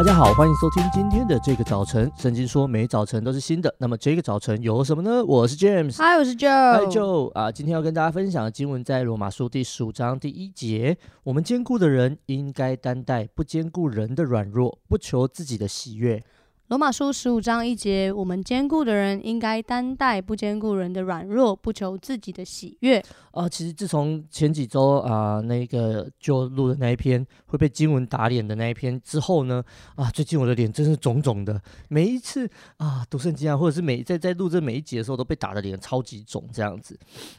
大家好，欢迎收听今天的这个早晨。圣经说每早晨都是新的，那么这个早晨有什么呢？我是 James，嗨，我是 Joe，嗨 Joe 啊，今天要跟大家分享的经文在罗马书第十五章第一节。我们坚固的人应该担待不坚固人的软弱，不求自己的喜悦。罗马书十五章一节，我们坚固的人应该担待不坚固人的软弱，不求自己的喜悦。啊，其实自从前几周啊，那个就录的那一篇会被经文打脸的那一篇之后呢，啊，最近我的脸真是肿肿的。每一次啊读圣经啊，或者是每在在录这每一集的时候，都被打的脸超级肿这样子。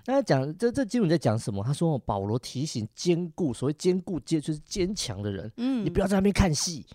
那讲这这经文在讲什么？他说保罗提醒坚固，所谓坚固坚就是坚强的人，嗯，你不要在那边看戏。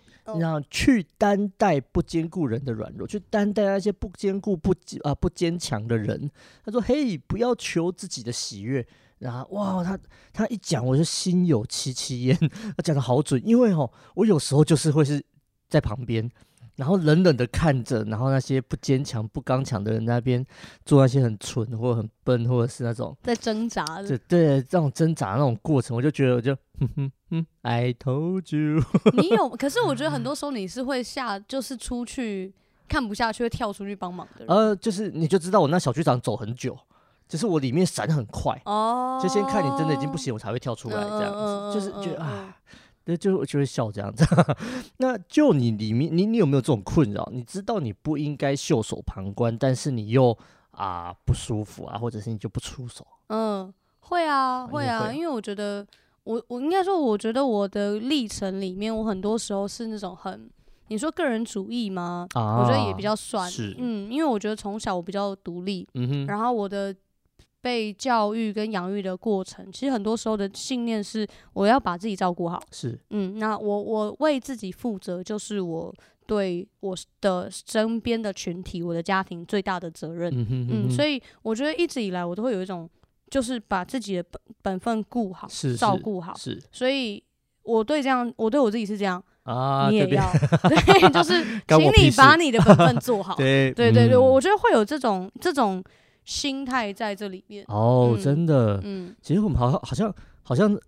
然后去担待不坚顾人的软弱，去担待那些不坚固、不啊不坚强的人。他说：“嘿，不要求自己的喜悦。”然后哇，他他一讲，我就心有戚戚焉。他讲的好准，因为哦，我有时候就是会是在旁边。然后冷冷的看着，然后那些不坚强、不刚强的人那边做那些很蠢或者很笨，或者是那种在挣扎的，对对，这种挣扎那种过程，我就觉得我就 哼哼哼，I told you。你有，可是我觉得很多 时候你是会下，就是出去看不下去会跳出去帮忙的人。呃，就是你就知道我那小区长走很久，就是我里面闪很快哦，就先看你真的已经不行，我才会跳出来这样子，嗯、就是觉得啊。对，就就会笑这样子。那就你里面，你你有没有这种困扰？你知道你不应该袖手旁观，但是你又啊不舒服啊，或者是你就不出手？嗯，会啊，会啊，因为我觉得我我应该说，我觉得我的历程里面，我很多时候是那种很你说个人主义吗？啊，我觉得也比较算嗯，因为我觉得从小我比较独立，然后我的。被教育跟养育的过程，其实很多时候的信念是我要把自己照顾好。是，嗯，那我我为自己负责，就是我对我的身边的群体、我的家庭最大的责任。嗯哼嗯哼，嗯，所以我觉得一直以来我都会有一种，就是把自己的本本分顾好，是是照顾好。是，所以我对这样，我对我自己是这样啊，你也要对，对，就是请你把你的本分做好。对对对对，我觉得会有这种这种。心态在这里面哦，嗯、真的，嗯，其实我们好像好像好像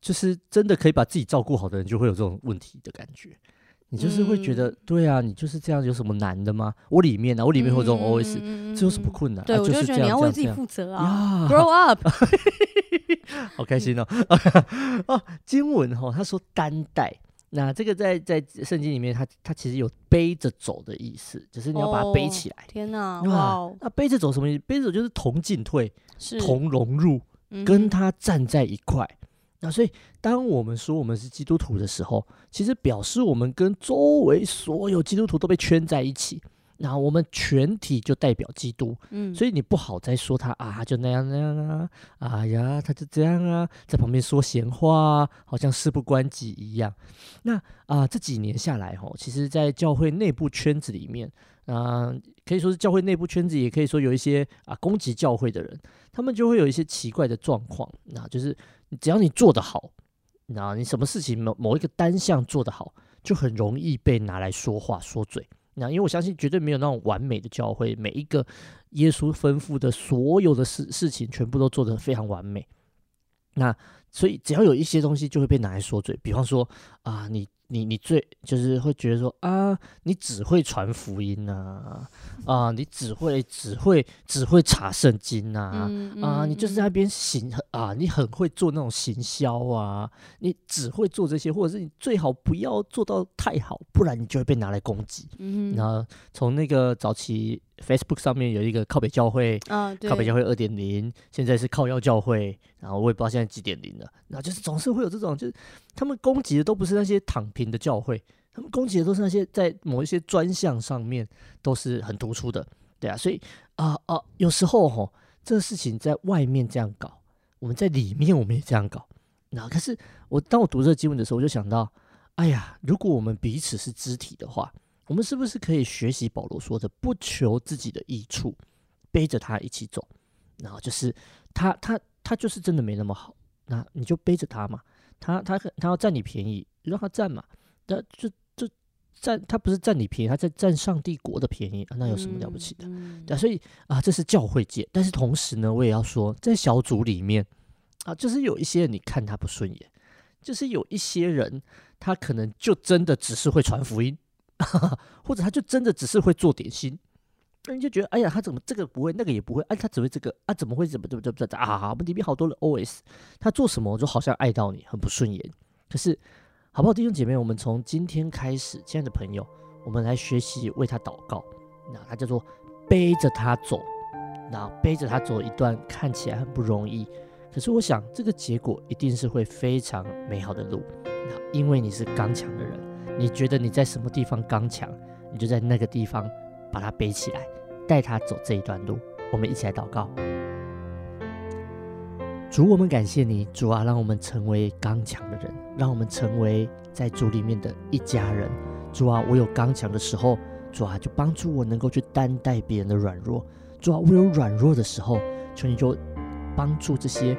就是真的可以把自己照顾好的人，就会有这种问题的感觉。你就是会觉得，嗯、对啊，你就是这样，有什么难的吗？我里面呢、啊，我里面会有这种 OS，、嗯、这有什么困难？对，啊、我就觉得你要为自己负责啊，Grow up，好开心哦！哦，经文哈、哦，他说担待。那这个在在圣经里面它，它它其实有背着走的意思，只是你要把它背起来。天哪，哇！那背着走什么意思？背着走就是同进退，同融入，跟他站在一块。嗯、那所以，当我们说我们是基督徒的时候，其实表示我们跟周围所有基督徒都被圈在一起。然后我们全体就代表基督，嗯，所以你不好再说他啊，就那样那样啊，哎呀，他就这样啊，在旁边说闲话啊，好像事不关己一样。那啊，这几年下来吼，其实，在教会内部圈子里面啊，可以说是教会内部圈子，也可以说有一些啊攻击教会的人，他们就会有一些奇怪的状况。那就是只要你做得好，那你什么事情某某一个单项做得好，就很容易被拿来说话说嘴。那因为我相信绝对没有那种完美的教会，每一个耶稣吩咐的所有的事事情，全部都做得非常完美。那所以只要有一些东西就会被拿来说嘴，比方说啊，你。你你最就是会觉得说啊，你只会传福音呐，啊，啊，你只会只会只会查圣经呐，啊，嗯嗯、啊，你就是在那边行啊，你很会做那种行销啊，你只会做这些，或者是你最好不要做到太好，不然你就会被拿来攻击。嗯，然后从那个早期。Facebook 上面有一个靠北教会，啊、靠北教会二点零，现在是靠腰教会，然后我也不知道现在几点零了。然后就是总是会有这种，就是他们攻击的都不是那些躺平的教会，他们攻击的都是那些在某一些专项上面都是很突出的，对啊。所以啊啊，有时候吼，这个事情在外面这样搞，我们在里面我们也这样搞。那可是我当我读这个经文的时候，我就想到，哎呀，如果我们彼此是肢体的话。我们是不是可以学习保罗说的，不求自己的益处，背着他一起走？然后就是他他他就是真的没那么好，那你就背着他嘛。他他他要占你便宜，让他占嘛。那就就占他不是占你便宜，他在占上帝国的便宜啊，那有什么了不起的？嗯嗯、对，所以啊，这是教会界。但是同时呢，我也要说，在小组里面啊，就是有一些人你看他不顺眼，就是有一些人，他可能就真的只是会传福音，或者他就真的只是会做点心。那你就觉得，哎呀，他怎么这个不会，那个也不会，哎，他只会这个啊？怎么会怎么怎么怎么啊？我们里面好多的 OS，他做什么就好像爱到你，很不顺眼。可是，好不好，弟兄姐妹，我们从今天开始，亲爱的朋友，我们来学习为他祷告。那他叫做背着他走，那背着他走一段看起来很不容易，可是我想这个结果一定是会非常美好的路。那因为你是刚强的人，你觉得你在什么地方刚强，你就在那个地方。把他背起来，带他走这一段路。我们一起来祷告。主，我们感谢你，主啊，让我们成为刚强的人，让我们成为在主里面的一家人。主啊，我有刚强的时候，主啊，就帮助我能够去担待别人的软弱。主啊，我有软弱的时候，求你就帮助这些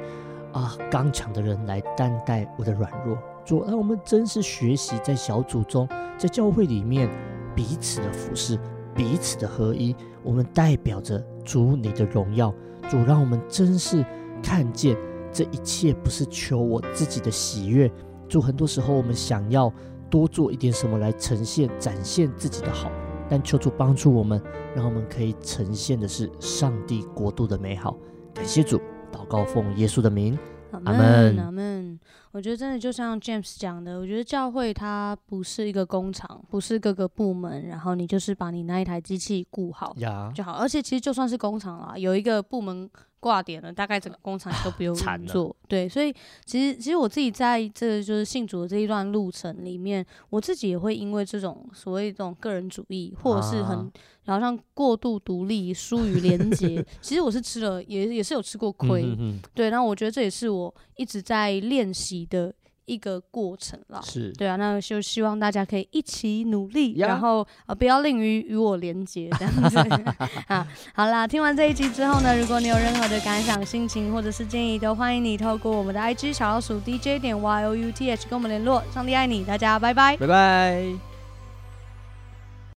啊刚强的人来担待我的软弱。主，让我们真是学习在小组中，在教会里面彼此的服侍。彼此的合一，我们代表着主你的荣耀。主让我们真是看见这一切不是求我自己的喜悦。主很多时候我们想要多做一点什么来呈现、展现自己的好，但求主帮助我们，让我们可以呈现的是上帝国度的美好。感谢主，祷告奉耶稣的名，阿门，阿门。我觉得真的就像 James 讲的，我觉得教会它不是一个工厂，不是各个部门，然后你就是把你那一台机器顾好就好。而且其实就算是工厂啦，有一个部门挂点了，大概整个工厂都不用做。对，所以其实其实我自己在这就是信主的这一段路程里面，我自己也会因为这种所谓这种个人主义，或者是很然后像过度独立、疏于连结，其实我是吃了也也是有吃过亏。嗯哼哼对，然后我觉得这也是我一直在练习的一个过程了，是对啊，那就希望大家可以一起努力，然后呃不要吝于与我连接这样子 啊。好啦，听完这一集之后呢，如果你有任何的感想、心情或者是建议，都欢迎你透过我们的 IG 小老鼠 DJ 点 YOUTH 跟我们联络。上帝爱你，大家拜拜，拜拜。